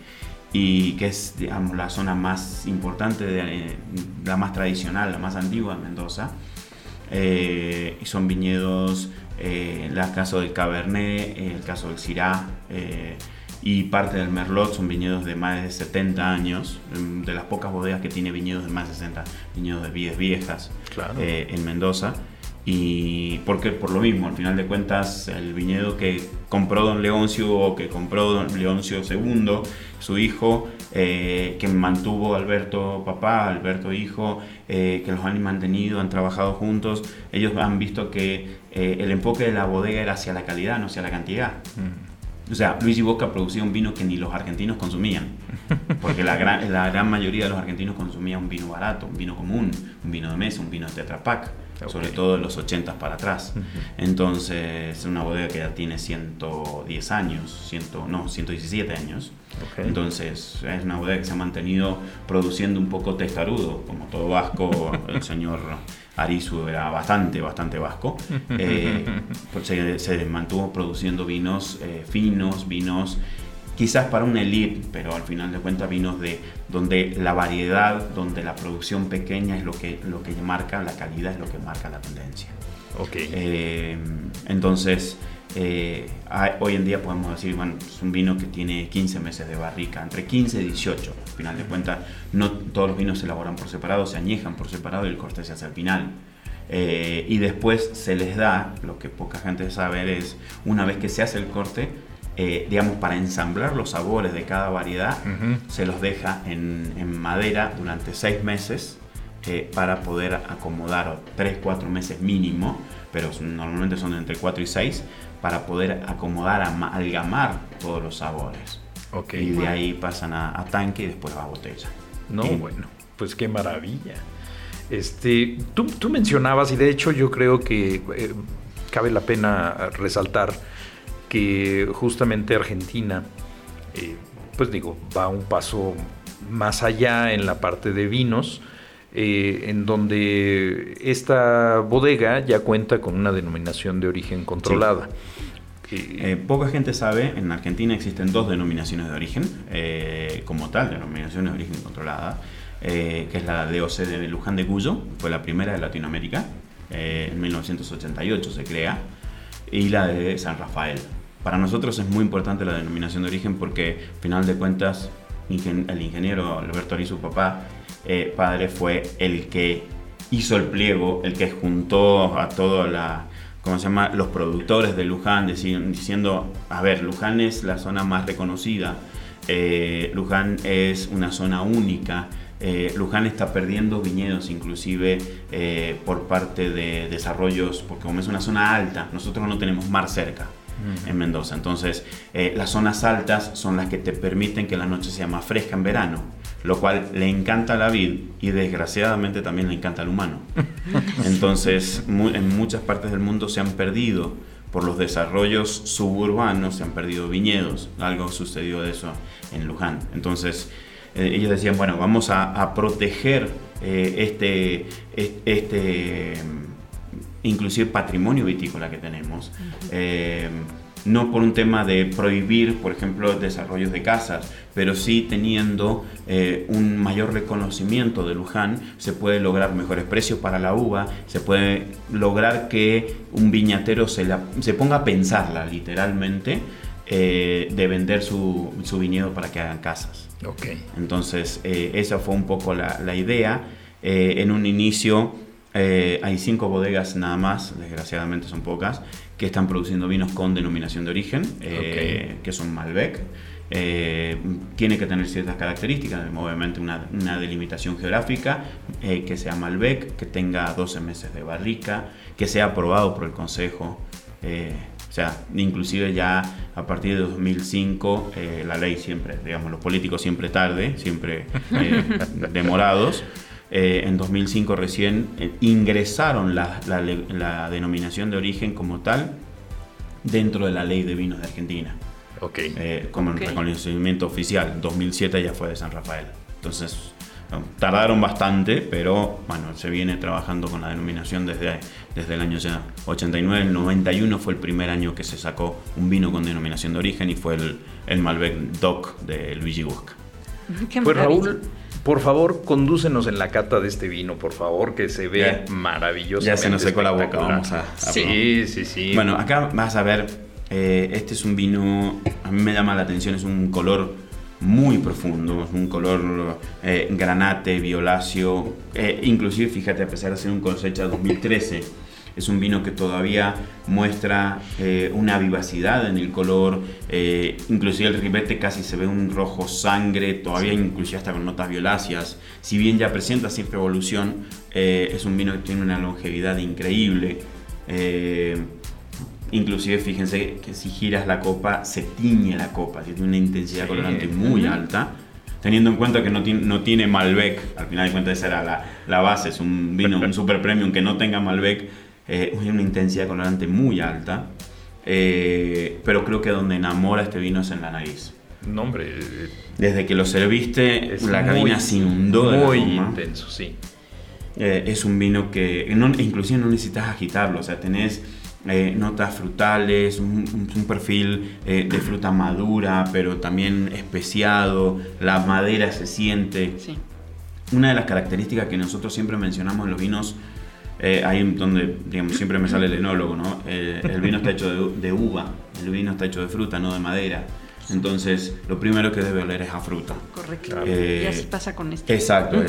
y que es, digamos, la zona más importante, de, eh, la más tradicional, la más antigua de Mendoza. Eh, y son viñedos, eh, el caso del Cabernet, el caso del Syrah eh, y parte del Merlot son viñedos de más de 70 años, mm, de las pocas bodegas que tiene viñedos de más de 60, viñedos de vides viejas Claro. eh, en Mendoza. Y porque por lo mismo, al final de cuentas, el viñedo que compró don Leoncio o que compró don Leoncio II, su hijo, eh, que mantuvo Alberto papá, Alberto hijo, eh, que los han mantenido, han trabajado juntos, ellos han visto que eh, el enfoque de la bodega era hacia la calidad, no hacia la cantidad. O sea, Luigi Bosca producía un vino que ni los argentinos consumían, porque la gran, la gran mayoría de los argentinos consumían un vino barato, un vino común, un vino de mesa, un vino de Tetra Pak, sobre todo de los 80 para atrás. Entonces, es una bodega que ya tiene 110 años, 100, no, 117 años. Entonces, es una bodega que se ha mantenido produciendo un poco testarudo, como todo vasco, el señor Arisu era bastante, bastante vasco. Eh, pues se, mantuvo produciendo vinos eh, finos, vinos quizás para una elite, pero al final de cuentas vinos de donde la variedad, donde la producción pequeña es lo que, lo que marca la calidad, es lo que marca la tendencia. Okay. Eh, entonces, eh, hoy en día podemos decir, bueno, es un vino que tiene 15 meses de barrica, entre 15 y 18. Al final de cuentas, no todos los vinos se elaboran por separado, se añejan por separado y el corte se hace al final. Eh, y después se les da, lo que poca gente sabe es, una vez que se hace el corte, eh, digamos, para ensamblar los sabores de cada variedad, se los deja en, en madera durante 6 meses para poder acomodar 3, 4 meses mínimo, pero normalmente son entre 4 y 6, para poder acomodar, amalgamar todos los sabores. Okay. Y de ahí pasan a, tanque y después a botella. No, bueno, pues qué maravilla. Este, tú, tú, mencionabas, y de hecho yo creo que eh, cabe la pena resaltar que justamente Argentina, eh, pues digo, va un paso más allá en la parte de vinos, eh, en donde esta bodega ya cuenta con una denominación de origen controlada. Eh, poca gente sabe, en Argentina existen dos denominaciones de origen, eh, como tal, denominaciones de origen controlada, que es la DOC de Luján de Cuyo, fue la primera de Latinoamérica, en 1988 se crea, y la de San Rafael. Para nosotros es muy importante la denominación de origen porque, al final de cuentas, el ingeniero Alberto Ari, su papá, eh, padre, fue el que hizo el pliego, el que juntó a todos la, ¿cómo se llama? los productores de Luján, diciendo, a ver, Luján es la zona más reconocida, eh, Luján es una zona única, eh, Luján está perdiendo viñedos inclusive por parte de desarrollos, porque como es una zona alta, nosotros no tenemos mar cerca en Mendoza. Entonces, las zonas altas son las que te permiten que la noche sea más fresca en verano lo cual le encanta a la vid y desgraciadamente también le encanta al humano. Entonces, en muchas partes del mundo se han perdido por los desarrollos suburbanos, se han perdido viñedos, algo sucedió de eso en Luján. Entonces, eh, ellos decían, bueno, vamos a, proteger eh, este, este, inclusive patrimonio vitícola que tenemos no por un tema de prohibir, por ejemplo, desarrollos de casas, pero sí teniendo eh, un mayor reconocimiento de Luján, se puede lograr mejores precios para la uva, se puede lograr que un viñatero se, se ponga a pensarla literalmente eh, de vender su, su, viñedo para que hagan casas. Okay. Entonces, eh, esa fue un poco la, la idea. en un inicio hay cinco bodegas nada más, desgraciadamente son pocas, que están produciendo vinos con denominación de origen, eh, que son Malbec. Eh, tiene que tener ciertas características, obviamente una, una delimitación geográfica, eh, que sea Malbec, que tenga 12 meses de barrica, que sea aprobado por el Consejo. o sea, inclusive ya a partir de 2005, la ley siempre, digamos, los políticos siempre tarde, siempre demorados. Eh, en 2005 recién eh, ingresaron la, denominación de origen como tal dentro de la ley de vinos de Argentina. Ok. Eh, como okay. reconocimiento oficial. 2007 ya fue de San Rafael. Entonces, tardaron bastante, pero bueno, se viene trabajando con la denominación desde, desde el año ya 89. El 91 fue el primer año que se sacó un vino con denominación de origen y fue el, el Malbec DOC de Luigi Busca. Pues Raúl, por favor, condúcenos en la cata de este vino, por favor, que se vea maravilloso. Ya se nos secó la boca, vamos a, Sí, sí, sí. Bueno, acá vas a ver, eh, este es un vino, a mí me llama la atención, es un color muy profundo, es un color eh, granate, violáceo, eh, inclusive fíjate, a pesar de ser un cosecha 2013, Es un vino que todavía muestra eh, una vivacidad en el color, eh, inclusive el ribete casi se ve un rojo sangre, todavía inclusive hasta con notas violáceas. Si bien ya presenta cierta evolución, eh, es un vino que tiene una longevidad increíble. inclusive fíjense que si giras la copa, se tiñe la copa, tiene una intensidad colorante muy alta teniendo en cuenta que no tiene, no tiene Malbec, al final de cuentas esa era la, la base, es un vino, un super premium que no tenga Malbec, eh, una intensidad colorante muy alta, eh, pero creo que donde enamora este vino es en la nariz. No, hombre. Desde que lo serviste, la cabina se inundó de Muy intenso, sí. Eh, es un vino que no, inclusive no necesitas agitarlo, o sea, tenés eh, notas frutales, un, perfil eh, de fruta madura, pero también especiado, la madera se siente. Una de las características que nosotros siempre mencionamos en los vinos, eh, ahí donde digamos, siempre me sale el enólogo, ¿no? el vino está hecho de, uva, el vino está hecho de fruta, no de madera. Entonces, lo primero que debe oler es a fruta. Correcto. y así pasa con este. Exacto.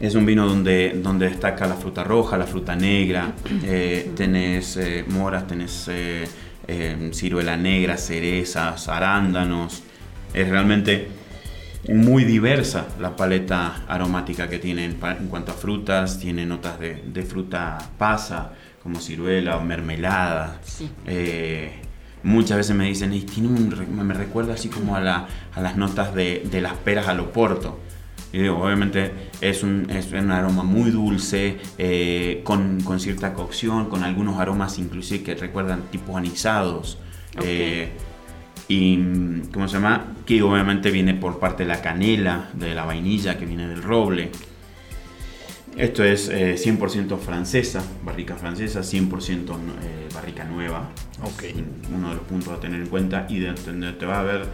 Es un vino donde, donde destaca la fruta roja, la fruta negra, eh, tenés eh, moras, tenés eh, ciruela negra, cerezas, arándanos. Es realmente muy diversa la paleta aromática que tiene en, cuanto a frutas. Tiene notas de, fruta pasa, como ciruela o mermelada. muchas veces me dicen, tiene un, me recuerda así como a, la, a las notas de, de las peras al oporto. Y digo, obviamente es un, es un aroma muy dulce, eh, con, con, cierta cocción, con algunos aromas inclusive que recuerdan tipos anisados. Eh, y, ¿cómo se llama? Que obviamente viene por parte de la canela, de la vainilla que viene del roble. Esto es 100% eh, francesa, barrica francesa, 100% barrica nueva. Okay. uno de los puntos a tener en cuenta y de, te va a ver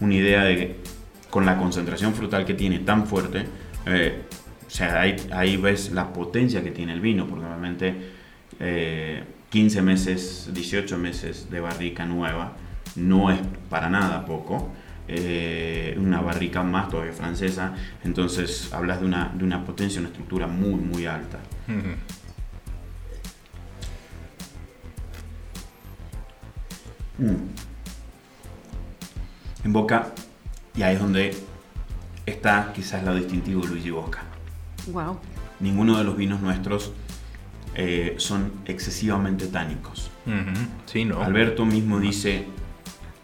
una idea de con la concentración frutal que tiene tan fuerte, eh, o sea, ahí, ves la potencia que tiene el vino, porque obviamente 15 eh, meses, 18 meses de barrica nueva no es para nada poco. Eh, una barrica más todavía francesa, entonces hablas de una, de una potencia, una estructura muy, muy alta. Mm. En boca y ahí es donde está quizás lo distintivo de Luigi Bosca. Wow. Ninguno de los vinos nuestros eh, son excesivamente tánicos. sí, ¿no? Alberto mismo dice,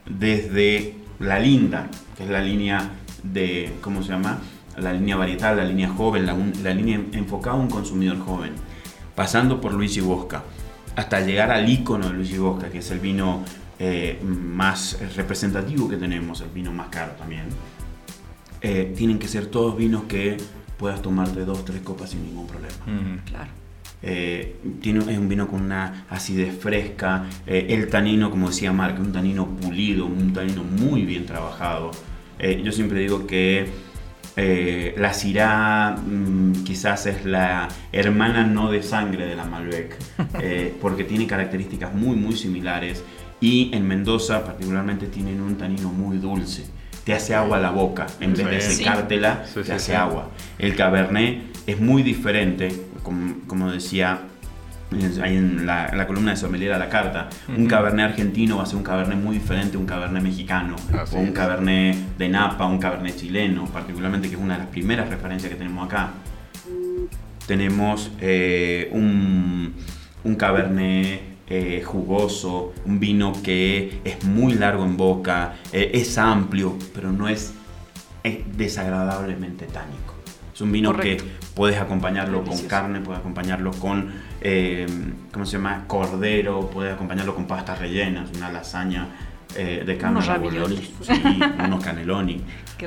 desde la linda, que es la línea de, ¿cómo se llama? La línea varietal, la línea joven, la, línea enfocada a un consumidor joven, pasando por Luigi Bosca, hasta llegar al icono de Luigi Bosca, que es el vino eh, más representativo que tenemos, el vino más caro también, eh, tienen que ser todos vinos que puedas tomarte dos, tres copas sin ningún problema. Claro. Eh, tiene, es un vino con una acidez fresca, el tanino, como decía Mark, un tanino pulido, un tanino muy bien trabajado. yo siempre digo que la Syrah mm, quizás es la hermana no de sangre de la Malbec, porque tiene características muy, muy similares. Y en Mendoza particularmente tienen un tanino muy dulce. Te hace agua la boca, en vez de secártela, te hace agua. El Cabernet es muy diferente, como, decía ahí en la, columna de sommelier a la carta. Un cabernet argentino va a ser un cabernet muy diferente a un cabernet mexicano, o un cabernet de Napa, un cabernet chileno, particularmente que es una de las primeras referencias que tenemos acá. Tenemos eh, un, un cabernet eh, jugoso, un vino que es muy largo en boca, eh, es amplio, pero no es, desagradablemente tánico. Es un vino que puedes acompañarlo con carne, puedes acompañarlo con, eh, ¿cómo se llama? Cordero, puedes acompañarlo con pastas rellenas, una lasaña de carne unos, unos caneloni.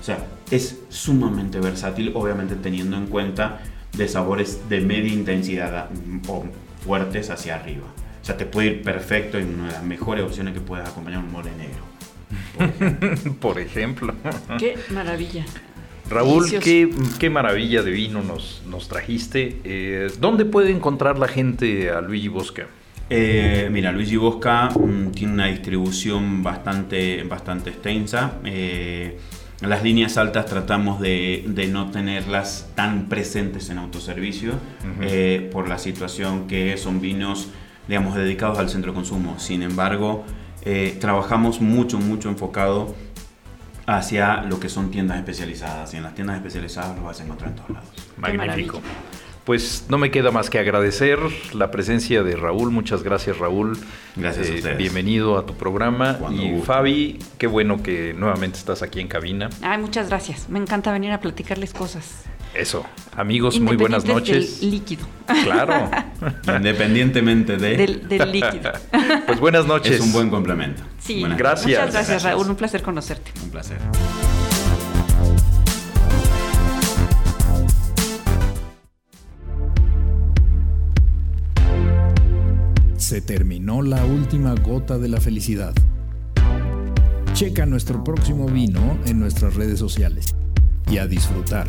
o sea, es sumamente versátil, obviamente teniendo en cuenta de sabores de media intensidad o fuertes hacia arriba. O sea, te puede ir perfecto y una de las mejores opciones que puedes acompañar un mole negro. Por ejemplo. Qué maravilla. Raúl, qué, maravilla de vino nos, nos trajiste. Eh, ¿Dónde puede encontrar la gente a Luigi Bosca? Eh, mira, Luigi Bosca mm, tiene una distribución bastante, bastante extensa. Eh, las líneas altas tratamos de, de, no tenerlas tan presentes en autoservicio eh, por la situación que son vinos, digamos, dedicados al centro de consumo. Sin embargo, eh, trabajamos mucho, mucho enfocado hacia lo que son tiendas especializadas. Y en las tiendas especializadas lo vas a encontrar en todos lados. Magnífico. Pues no me queda más que agradecer la presencia de Raúl. Muchas gracias, Raúl. Gracias a Eh, ustedes. Bienvenido a tu programa. Cuando y guste. Fabi, qué bueno que nuevamente estás aquí en cabina. Ay, muchas gracias. Me encanta venir a platicarles cosas. Eso. Amigos, muy buenas noches. Del líquido. Claro. Independientemente de... del, del líquido. Pues buenas noches. Es un buen complemento. Sí. Buenas Gracias. Muchas gracias, Raúl. Un placer conocerte. Un placer. Se terminó la última gota de la felicidad. Checa nuestro próximo vino en nuestras redes sociales. Y a disfrutar.